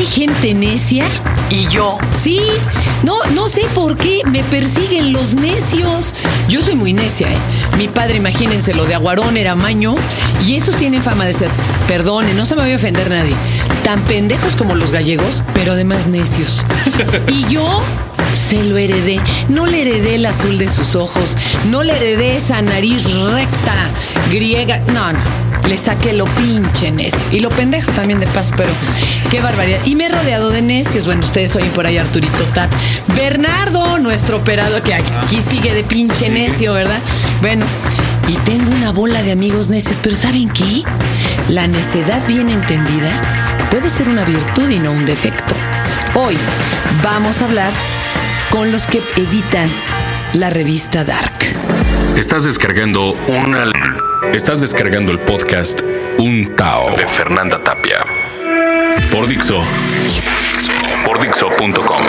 hay gente necia y yo. Sí, no, no sé por qué me persiguen los necios. Yo soy muy necia, ¿eh? Mi padre, imagínense, lo de Aguarón era maño y esos tienen fama de ser, perdone, no se me voy a ofender nadie, tan pendejos como los gallegos, pero además necios. Y yo se lo heredé. No le heredé el azul de sus ojos, no le heredé esa nariz recta, griega. No, no. Le saqué lo pinche necio. Y lo pendejo también de paso, pero qué barbaridad. Y me he rodeado de necios. Bueno, ustedes oyen por ahí Arturito Tat. Bernardo, nuestro operador, que aquí sigue de pinche necio, ¿verdad? Bueno, y tengo una bola de amigos necios, pero ¿saben qué? La necedad bien entendida puede ser una virtud y no un defecto. Hoy vamos a hablar con los que editan la revista Dark. Estás descargando una. Estás descargando el podcast Un Tao de Fernanda Tapia. Por Dixo. Por Dixo.com.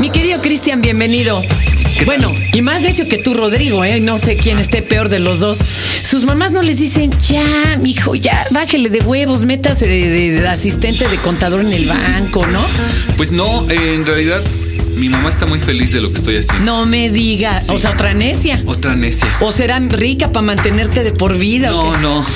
Mi querido Cristian, bienvenido. Bueno, y más necio que tú, Rodrigo, ¿eh? No sé quién esté peor de los dos. Sus mamás no les dicen, ya, mijo, ya, bájele de huevos, métase de, de- de asistente de contador en el banco, ¿no? Pues no, eh, en realidad mi mamá está muy feliz de lo que estoy haciendo. No me digas. Sí. O sea, otra necia. Otra necia. O será rica para mantenerte de por vida. ¿o No, qué? no.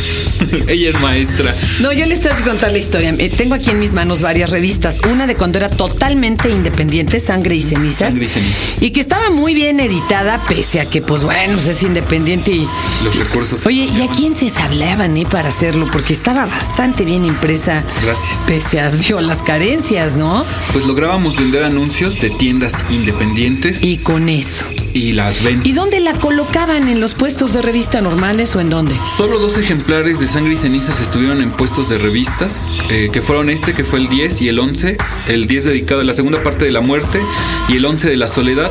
Ella es maestra. No, yo les tengo que contar la historia. Eh, tengo aquí en mis manos varias revistas. Una de cuando era totalmente independiente, Sangre y Cenizas. Sangre y Cenizas. Y que estaba muy bien editada, pese a que, pues bueno, es independiente y. Los recursos. Oye, ¿y a quién se sablaban, eh, para hacerlo? Porque estaba bastante bien impresa. Gracias. Pese a Dios, las carencias, ¿no? Pues lográbamos vender anuncios de tiendas independientes Y con eso. Las ventas. ¿Y dónde la colocaban? ¿En los puestos de revista normales o en dónde? Solo dos ejemplares de Sangre y Cenizas estuvieron en puestos de revistas, eh, que fueron este, que fue el 10 y el 11. El 10 dedicado a la segunda parte de la muerte y el 11 de la soledad.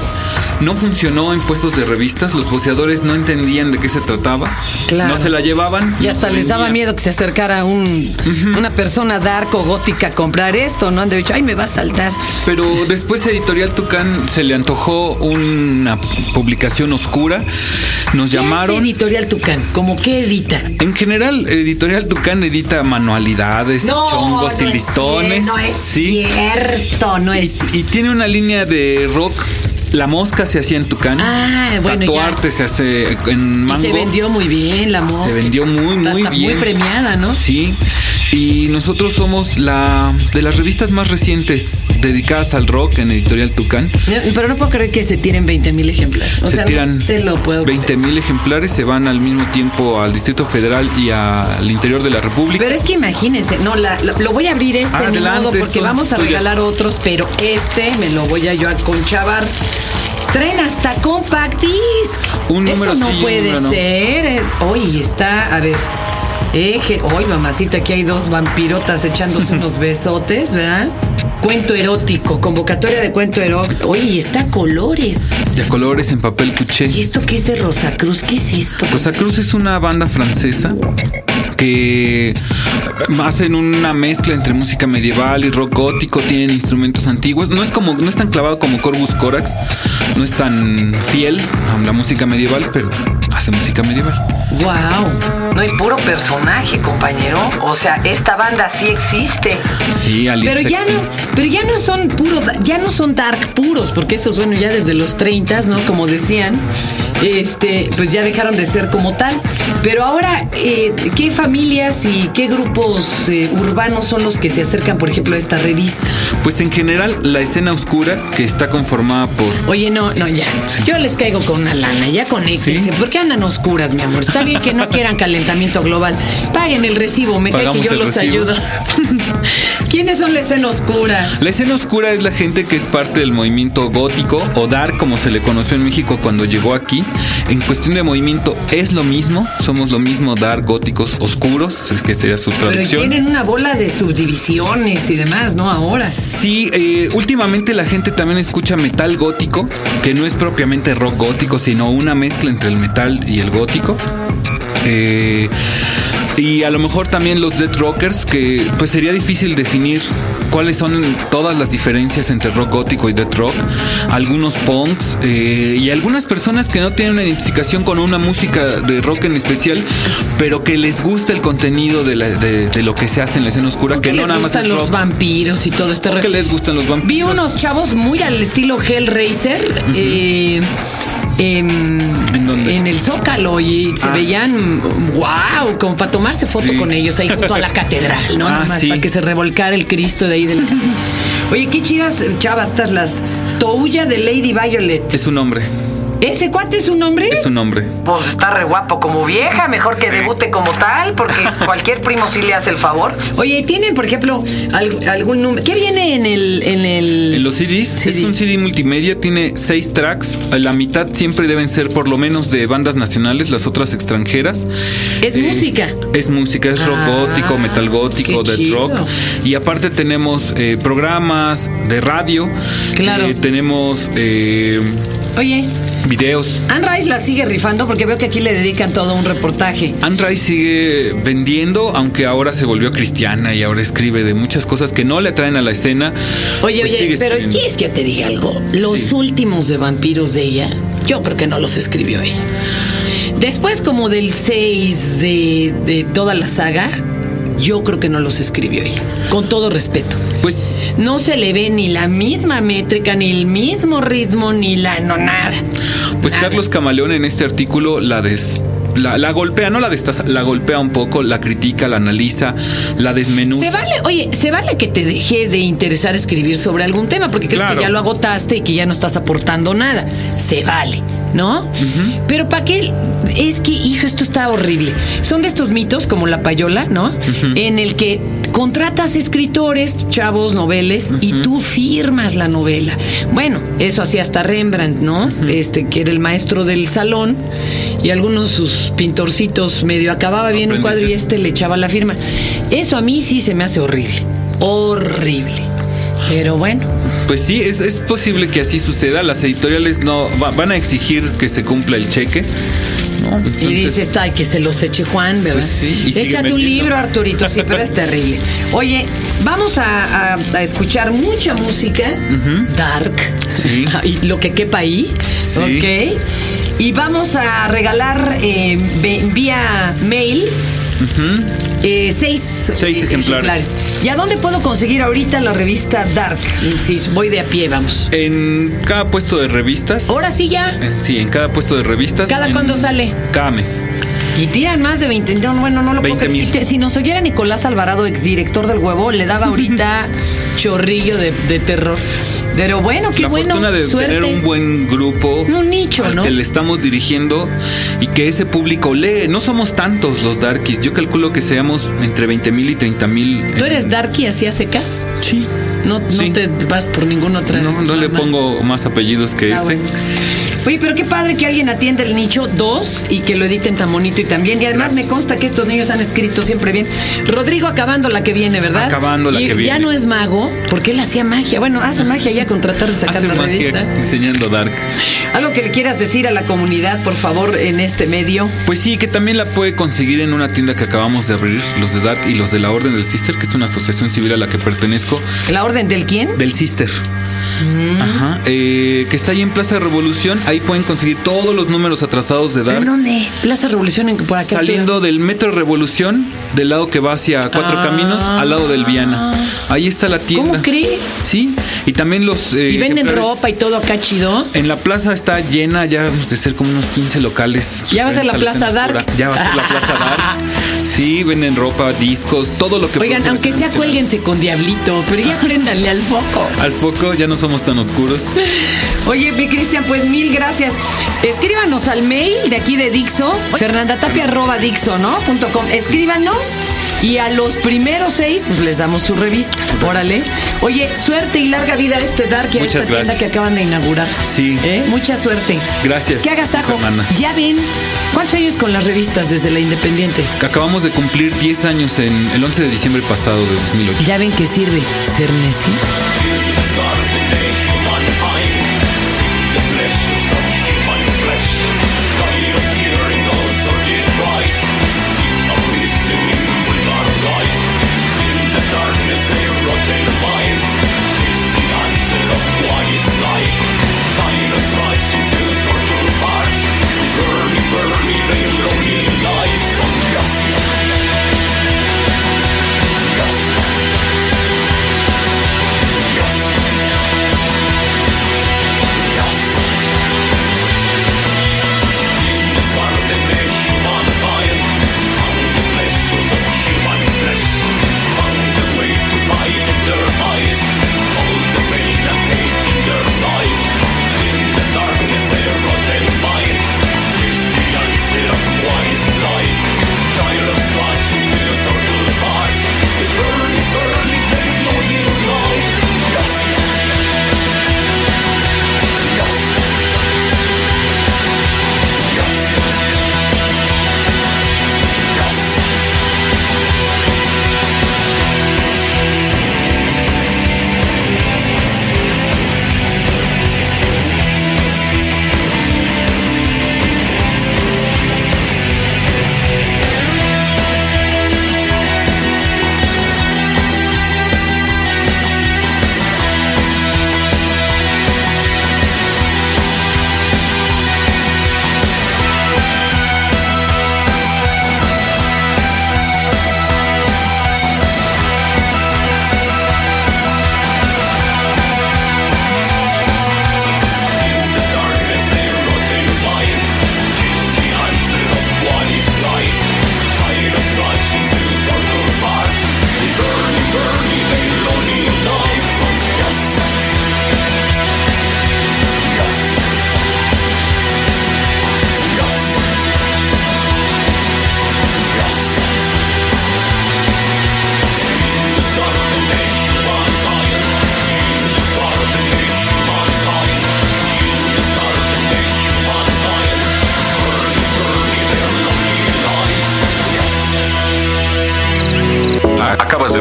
No funcionó en puestos de revistas, los poseadores no entendían de qué se trataba. Claro. No se la llevaban. Y no hasta les daba miedo que se acercara un, una persona dark o gótica a comprar esto, ¿no? Han de dicho, ay, me va a saltar. Pero después Editorial Tucán se le antojó una publicación oscura. Nos ¿Qué hace llamaron. Editorial Tucán? ¿Cómo qué edita? En general, Editorial Tucán edita manualidades, chongos y no es listones. cier- No es sí. cierto, no es Y tiene una línea de rock. La mosca se hacía en Tucán. Ah, bueno, ya. Se hace en Y mango. se vendió muy bien la mosca. Se vendió muy, muy Hasta bien. muy premiada, ¿no? Sí. Y nosotros somos la de las revistas más recientes dedicadas al rock en Editorial Tucán. No, Pero no puedo creer que se tiren 20 mil ejemplares. O se sea, tiran no te lo puedo 20 mil ejemplares, se van al mismo tiempo al Distrito Federal y al interior de la República. Pero es que imagínense, no, la- la- lo voy a abrir este ni Adelante, modo porque son vamos a regalar otros, pero este me lo voy a yo a conchavar. Traen hasta compact disc. Un Eso número no sí, un puede número no. ser. Eh, Oye, está, a ver. Eje, hoy mamacita, aquí hay dos vampirotas echándose unos besotes, ¿verdad? Cuento erótico, convocatoria de cuento erótico. Oye, está a colores. De colores en papel cuché. ¿Y esto qué es de Rosacruz? ¿Qué es esto? Rosa Cruz es una banda francesa que hacen una mezcla entre música medieval y rock gótico, tienen instrumentos antiguos. No es como, no es tan clavado como Corvus Corax, no es tan fiel a la música medieval, pero hace música medieval. Wow. No hay puro personaje, compañero. O sea, esta banda sí existe. Sí, Alice Pero ya no, pero ya no son puros, ya no son dark puros, porque esos, bueno, ya desde los 30, ¿no? Como decían, este, pues ya dejaron de ser como tal. Pero ahora, eh, ¿qué familias y qué grupos eh, urbanos son los que se acercan, por ejemplo, a esta revista? Pues en general la escena oscura que está conformada por Oye, no, no, ya. Yo les caigo con una lana, ya conéctense. ¿Sí? ¿Por qué andan oscuras, mi amor? Está bien que no quieran calentamiento global. Paguen el recibo, me cae que yo los recibo. ayudo. ¿Quiénes son la escena oscura? La escena oscura es la gente que es parte del movimiento gótico o dark como se le conoció en México cuando llegó aquí. En cuestión de movimiento es lo mismo, somos lo mismo dark, góticos, oscuros, es que sería su Pero traducción. tienen una bola de subdivisiones y demás, ¿no? Ahora. Sí, eh, últimamente la gente también escucha metal gótico, que no es propiamente rock gótico, sino una mezcla entre el metal y el gótico. Eh, Y a lo mejor también los Dead Rockers, que pues sería difícil definir cuáles son todas las diferencias entre rock gótico y death rock. Algunos punks eh, y algunas personas que no tienen una identificación con una música de rock en especial, pero que les gusta el contenido de, la- de- de lo que se hace en la escena oscura, que ¿Qué no nada más gustan es los rock. vampiros y todo este que les gustan los vampiros. Vi unos chavos muy al estilo Hellraiser eh, em, ¿En en el Zócalo y se Ah. veían wow, como para tomarse foto Sí. con ellos ahí junto a la catedral, ¿no? Ah, Nada más sí. para que se revolcara el Cristo de ahí Oye, qué chidas chavas estas las Touya de Lady Violet. Es un hombre, ¿Ese cuate es un nombre? es un hombre. Pues está re guapo como vieja, mejor que debute como tal, porque cualquier primo sí le hace el favor. Oye, ¿tienen, por ejemplo, al- algún número? ¿Qué viene en el, en el. En los CDs, CD. es un CD multimedia, tiene seis tracks. La mitad siempre deben ser por lo menos de bandas nacionales, las otras extranjeras. Es música. Es música, es rock Ah, gótico, metal gótico, death chido. rock. Y aparte tenemos eh, programas de radio. Claro. Eh, tenemos eh, Oye, videos. Anne Rice la sigue rifando porque veo que aquí le dedican todo un reportaje. Anne Rice sigue vendiendo, aunque ahora se volvió cristiana y ahora escribe de muchas cosas que no le atraen a la escena. Oye, Pues oye, pero. ¿quieres que te diga algo? Los Sí. últimos de vampiros de ella, yo creo que no los escribió ella. Después, como del 6 de, de toda la saga, yo creo que no los escribió ella. Con todo respeto. Pues No se le ve ni la misma métrica, ni el mismo ritmo, ni la no nada. Pues. Carlos Camaleón en este artículo la des- la, la golpea, no la destaza, la golpea un poco, la critica, la analiza, la desmenuza. Se vale, oye, se vale que te deje de interesar escribir sobre algún tema porque crees Claro. que ya lo agotaste y que ya no estás aportando nada. Se vale, ¿no? Pero ¿para qué? Es que, hijo, esto está horrible. Son de estos mitos como la payola, ¿no? En el que contratas escritores, chavos, noveles, y tú firmas la novela. Bueno, eso hacía hasta Rembrandt, ¿no? Este, que era el maestro del salón, y algunos sus pintorcitos medio acababa bien un cuadro y este le echaba la firma. Eso a mí sí se me hace horrible. Horrible. Pero bueno, Pues sí, es, es posible que así suceda. Las editoriales no va- van a exigir que se cumpla el cheque. ¿No? y dices, ay, que se los eche Juan, ¿verdad? Pues sí, y Échate un libro, Arturito, sí, pero es terrible. Oye, vamos a, a- a escuchar mucha música dark. Sí. y lo que quepa ahí. Sí. Ok. Y vamos a regalar eh, vía mail. Eh, seis, Seis eh, ejemplares. ¿Y a dónde puedo conseguir ahorita la revista Dark? Si voy de a pie, vamos. En cada puesto de revistas. Ahora sí ya. en- sí, en cada puesto de revistas. ¿Cada en- cuándo sale? Cada mes. Y tiran más de 20. No, bueno, no lo puedo 20 creer. Si, mil. te- si nos oyera Nicolás Alvarado, exdirector del huevo, le daba ahorita chorrillo de, de terror. Pero bueno, qué la bueno. fortuna de Suerte. tener un buen grupo Un nicho, al ¿no? que le estamos dirigiendo y que ese público lee. No somos tantos los darkies. Yo calculo que seamos entre 20 mil y 30 mil. ¿Tú eres darky así a secas? Sí. No, te vas por ninguna otra. No, no le pongo más apellidos que Ah, ese. bueno. Oye, pero qué padre que alguien atienda el nicho dos y que lo editen tan bonito y también. Y además me consta que estos niños han escrito siempre bien. Rodrigo acabando la que viene, ¿verdad? Acabando la Y que Ya viene. no es mago, porque él hacía magia. Bueno, hace magia ya con tratar de sacar Hace la magia revista. diseñando Dark. Algo que le quieras decir a la comunidad, por favor, en este medio. Pues sí, que también la puede conseguir en una tienda que acabamos de abrir, los de Dark y los de la Orden del Sister, que es una asociación civil a la que pertenezco, ¿La orden del quién? del Sister. Mm. Ajá. eh, que está ahí en Plaza Revolución. Ahí pueden conseguir todos los números atrasados de ¿En Dark. dónde? Plaza Revolución, en, por acá. Saliendo del Metro Revolución, del lado que va hacia Cuatro Ah. Caminos, al lado del Viana. Ahí está la tienda. ¿Cómo crees? Sí. Y también los. eh, Y venden ropa y todo acá chido. En la plaza está llena, ya vamos de ser como unos 15 locales. Ya va a ser la Plaza Dark. oscura. Ya va a ser la Plaza Dark. Sí, venden ropa, discos, todo lo que Oigan, aunque sea cuélguense con Diablito, pero ya préndanle al foco. Al foco ya no somos tan oscuros. Oye, mi Cristian, pues mil gracias. Escríbanos al mail de aquí de Dixo, fernandatapia arroba Dixo, ¿no? Punto com. Escríbanos y a los primeros seis, pues les damos su revista. Órale. Oye, suerte y larga vida a este Dark y a Muchas esta tienda que acaban de inaugurar. Sí. ¿Eh? Mucha suerte. Gracias, Pues que hagas ajo. Ya ven. ¿Cuántos años con las revistas desde la Independiente? Acabamos de cumplir 10 años en el 11 de diciembre pasado de 2008. Ya ven que sirve ser necio.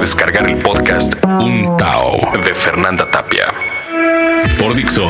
Descargar el podcast Un Tao de Fernanda Tapia. Por Dixo.